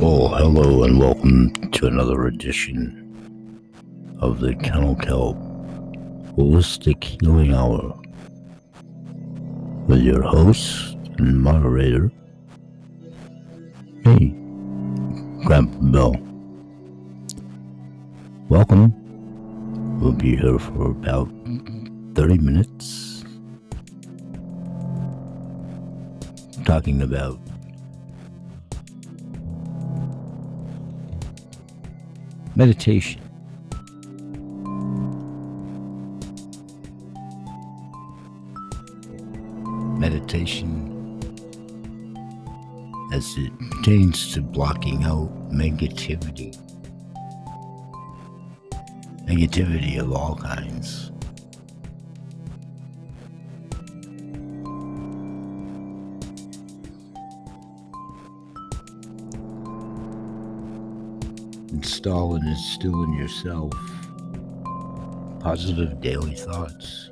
Well, hello and welcome to another edition of the Kennel Kelp Holistic Healing Hour with your host and moderator, me, Grandpa Bill. Welcome. We'll be here for about 30 minutes talking about meditation. Meditation as it pertains to blocking out negativity. Negativity of all kinds. Install and instill in yourself positive daily thoughts,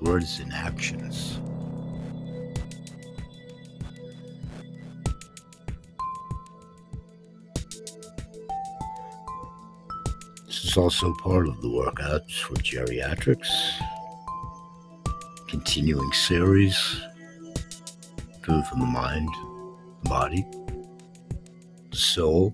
words, and actions. This is also part of the workouts for geriatrics, continuing series, food from the mind, the body, the soul,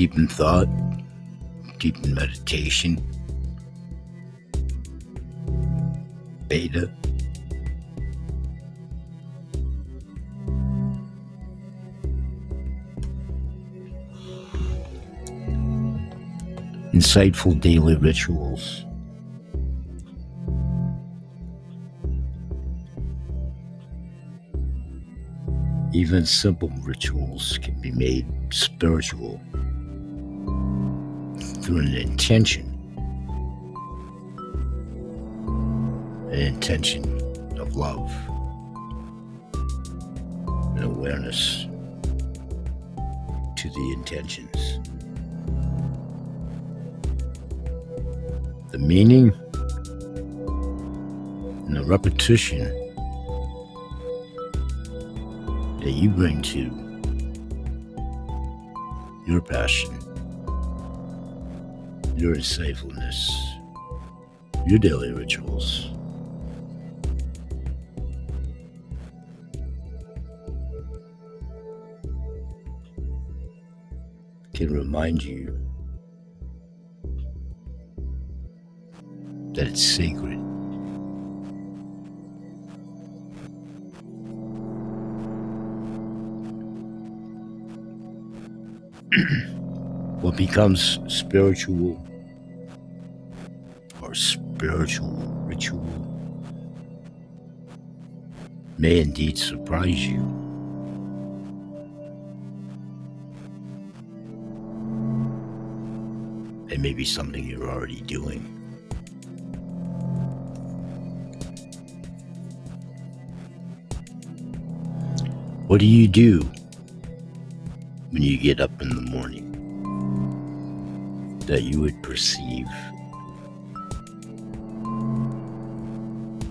deep in thought, deep in meditation, beta. Insightful daily rituals. Even simple rituals can be made spiritual through an intention. An intention of love and awareness to the intentions. The meaning and the repetition that you bring to your passion your insightfulness, your daily rituals. Can remind you that it's sacred. What becomes spiritual or spiritual ritual may indeed surprise you. It may be something you're already doing. What do you do when you get up in the morning that you would perceive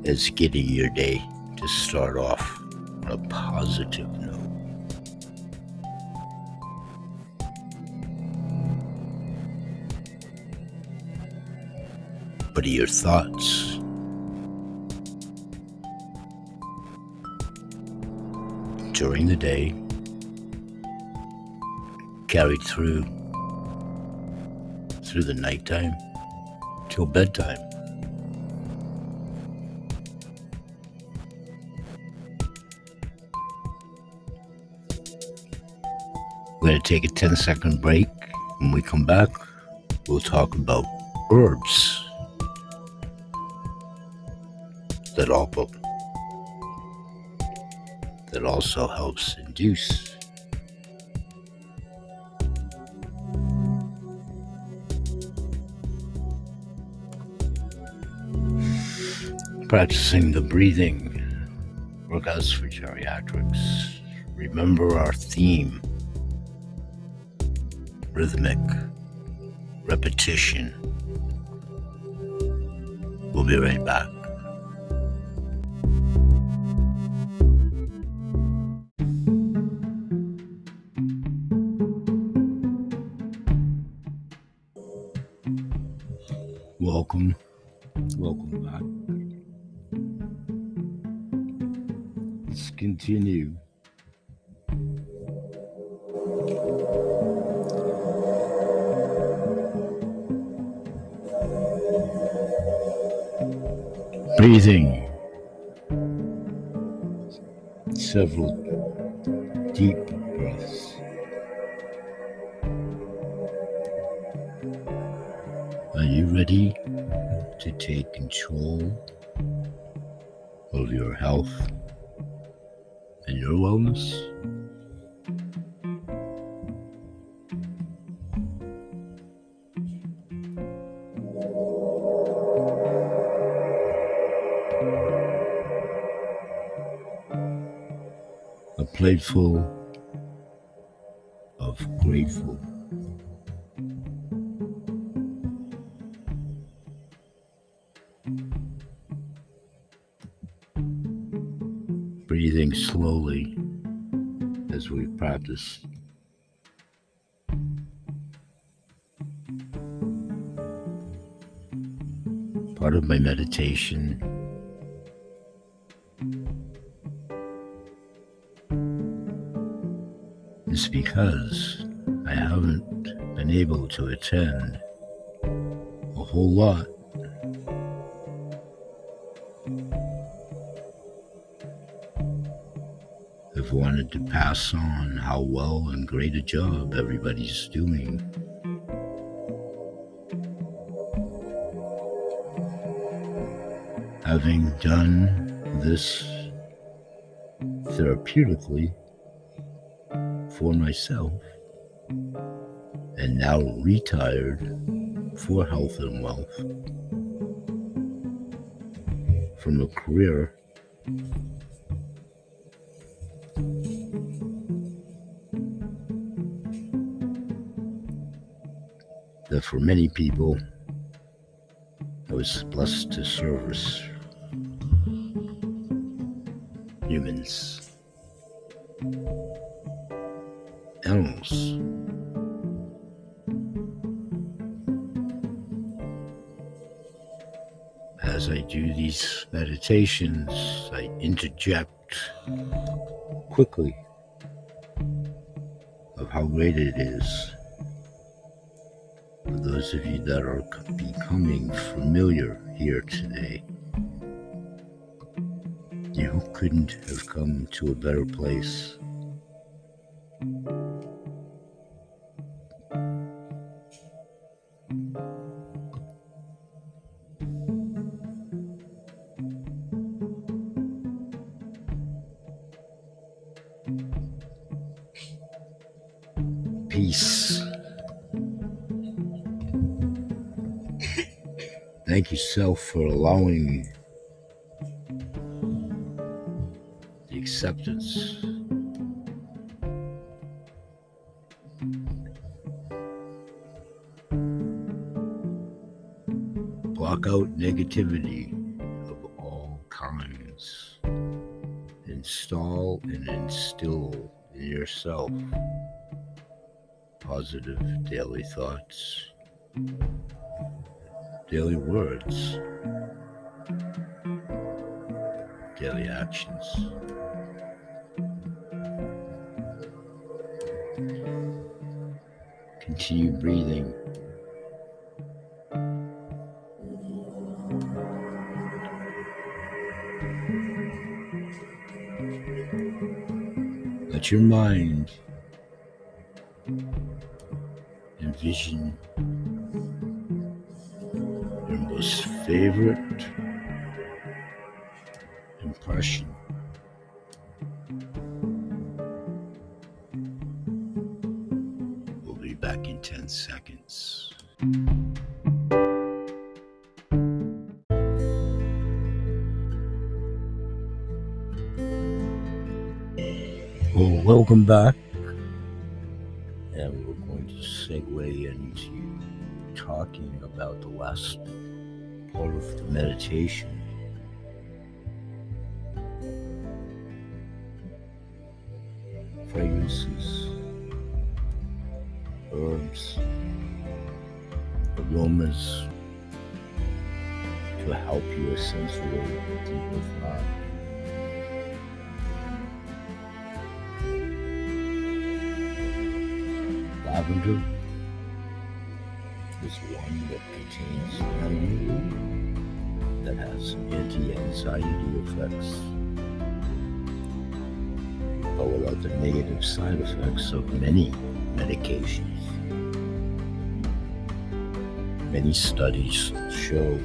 as getting your day to start off on a positive note. What are your thoughts? During the day, carried through through the nighttime till bedtime. We're going to take a 10 second break. When we come back, we'll talk about herbs that also, that also helps induce practicing the breathing workouts for geriatrics. Remember our theme rhythmic repetition. We'll be right back. Continue. Breathing. Several deep breaths. Are you ready to take control of your health your wellness? A plateful of grateful. Breathing slowly as we practice. Part of my meditation is because I haven't been able to attend a whole lot wanted to pass on how well and great a job everybody's doing. Having done this therapeutically for myself and now retired for health and wealth from a career that for many people I was blessed to service humans, animals. As I do these meditations, I interject quickly of how great it is those of you that are becoming familiar here today. You couldn't have come to a better place. Thank you, self, for allowing the acceptance. Block out negativity of all kinds. Install and instill in yourself positive daily thoughts daily words, daily actions. Continue breathing. Let your mind envision favorite impression. We'll be back in 10 seconds. Well, welcome back. And we're going to segue into talking about the last part of the meditation. Fragrances, herbs, aromas to help you accentuate the deeper thought. Lavender is one that contains lemon that has anti-anxiety effects but without the negative side effects of many medications. Many studies show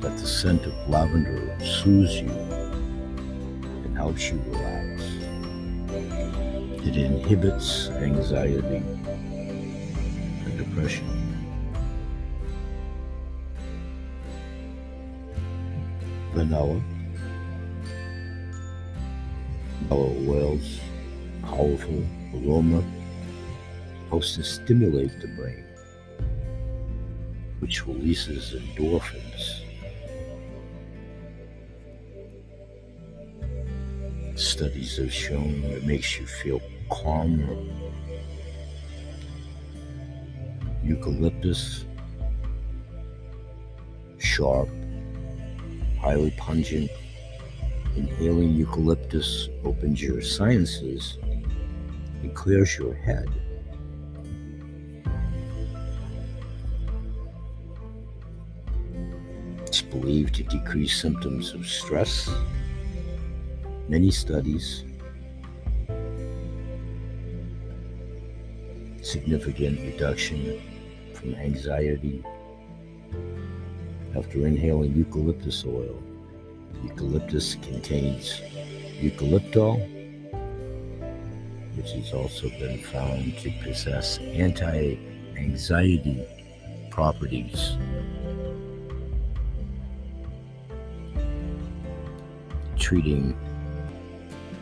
that the scent of lavender soothes you and helps you relax. It inhibits anxiety and depression. Vanilla. Vanilla oils, powerful aroma, supposed to stimulate the brain, which releases endorphins. Studies have shown it makes you feel calmer. Eucalyptus, sharp, highly pungent. Inhaling eucalyptus opens your sinuses and clears your head. It's believed to decrease symptoms of stress. Many studies significant reduction from anxiety after inhaling eucalyptus oil. Eucalyptus contains eucalyptol, which has also been found to possess anti anxiety properties. Treating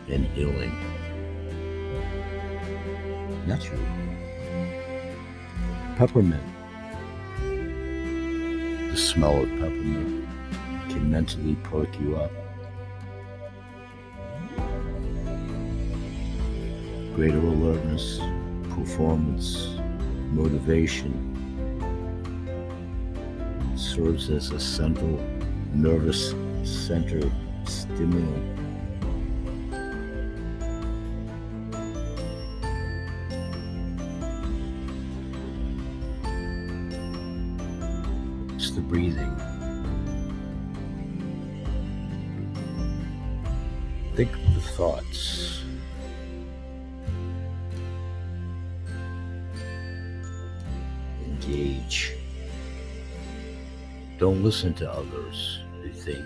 and healing naturally. Peppermint. The smell of peppermint can mentally perk you up. Greater alertness, performance, motivation serves as a central nervous center stimulant. Listen to others who think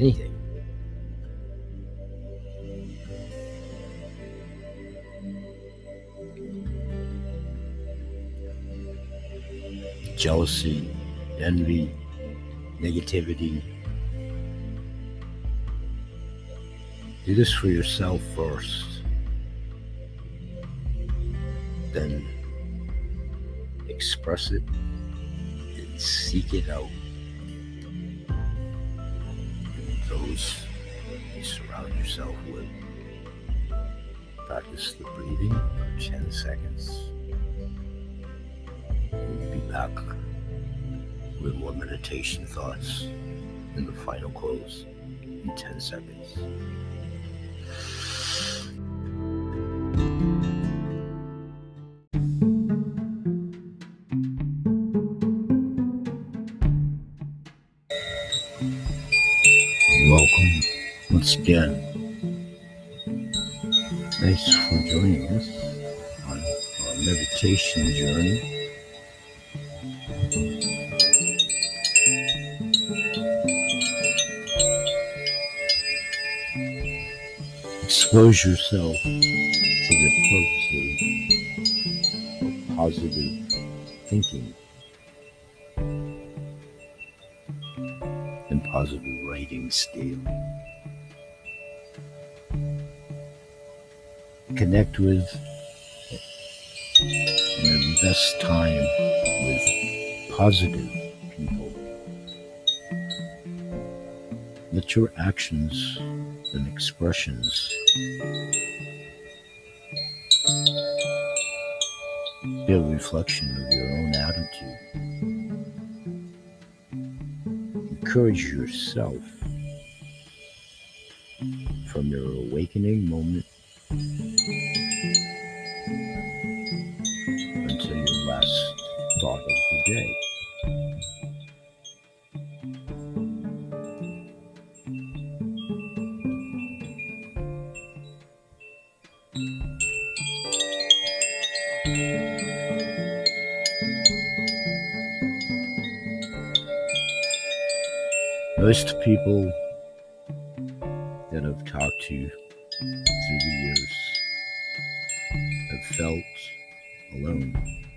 anything. Jealousy, envy, negativity. Do this for yourself first. Then express it seek it out. Those you surround yourself with. Practice the breathing for 10 seconds. We'll be back with more meditation thoughts in the final close in 10 seconds. Once again. Thanks for joining us on our meditation journey. Expose yourself to the purposes of positive thinking and positive writing scale. Connect with and invest time with positive people. Let your actions and expressions be a reflection of your own attitude. Encourage yourself from your awakening moment Most people that I've talked to through the years have felt alone.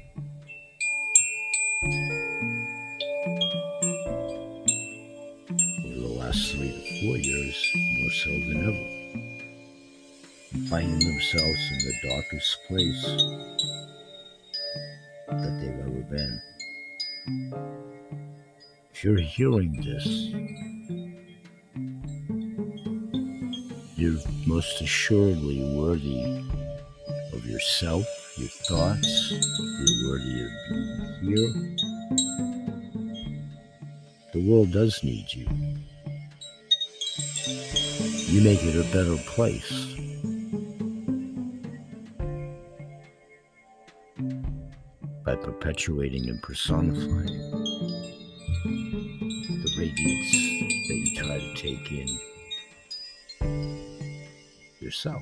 Years, more so than ever, finding themselves in the darkest place that they've ever been. If you're hearing this, you're most assuredly worthy of yourself, your thoughts. You're worthy of being here. The world does need you. You make it a better place. By perpetuating and personifying the radiance that you try to take in yourself.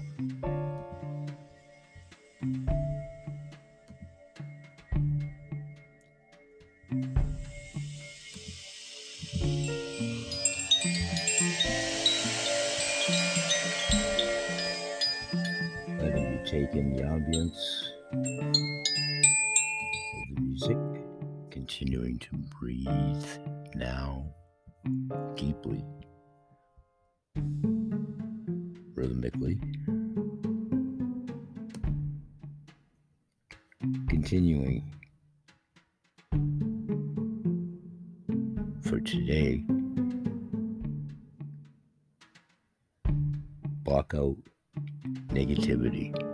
Take in the ambience of the music, continuing to breathe now deeply, rhythmically. Continuing for today, block out negativity.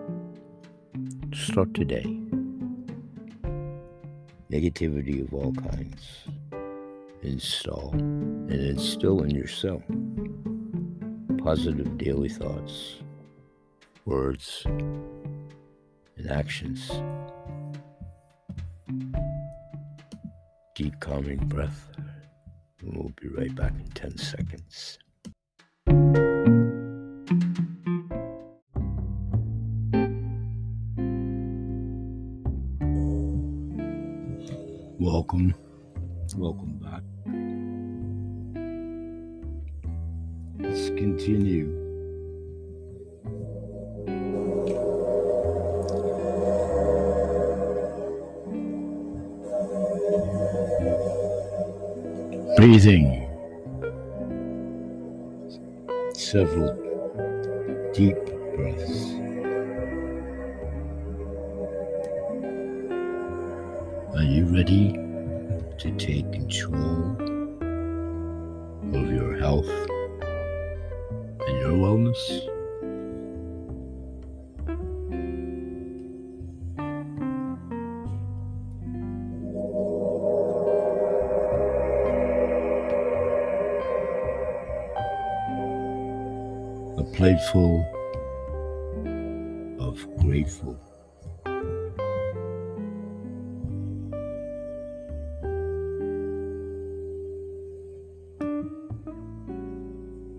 Start today. Negativity of all kinds. Install and instill in yourself positive daily thoughts, words, and actions. Deep calming breath. We'll be right back in 10 seconds. Welcome. Welcome back. Let's continue. Breathing. Several deep breaths. Are you ready take control of your health and your wellness? A plate full of grateful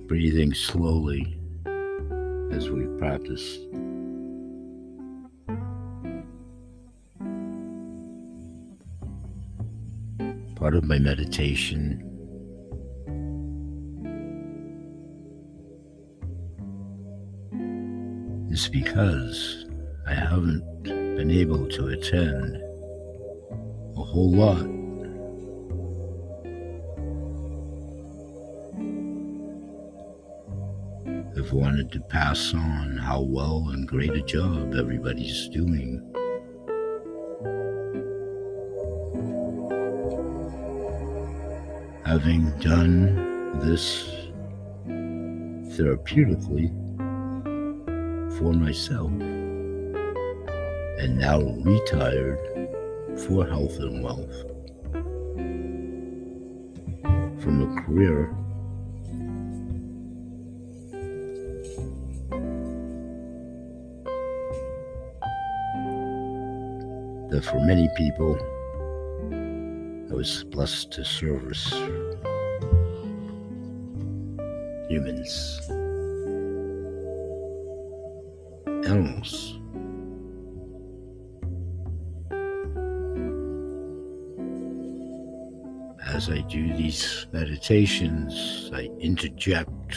breathing slowly as we practice. Part of my meditation is because I haven't been able to attend a whole lot I've wanted to pass on how well and great a job everybody's doing. Having done this therapeutically for myself and now retired for health and wealth from a career that for many people I was blessed to service humans, animals. As I do these meditations, I interject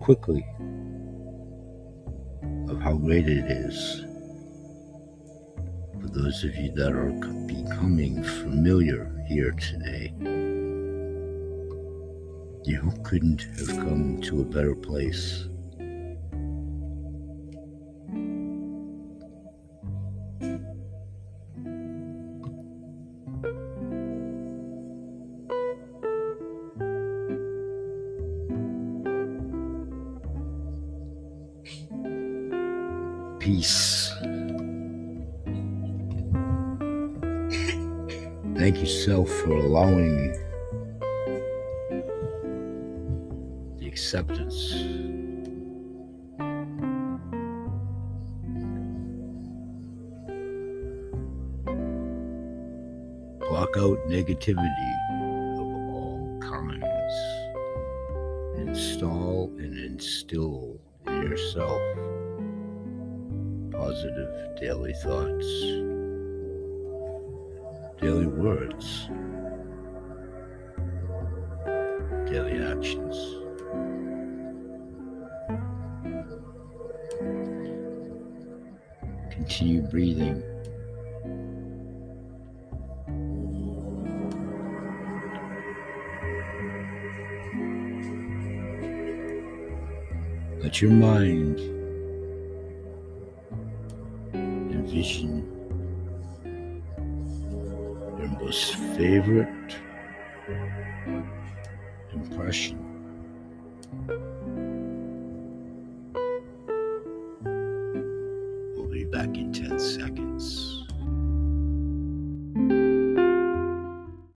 quickly of how great it is those of you that are becoming familiar here today. You couldn't have come to a better place. Peace. Thank yourself for allowing the acceptance. Block out negativity daily actions. Continue breathing. Let your mind envision your most favorite impression.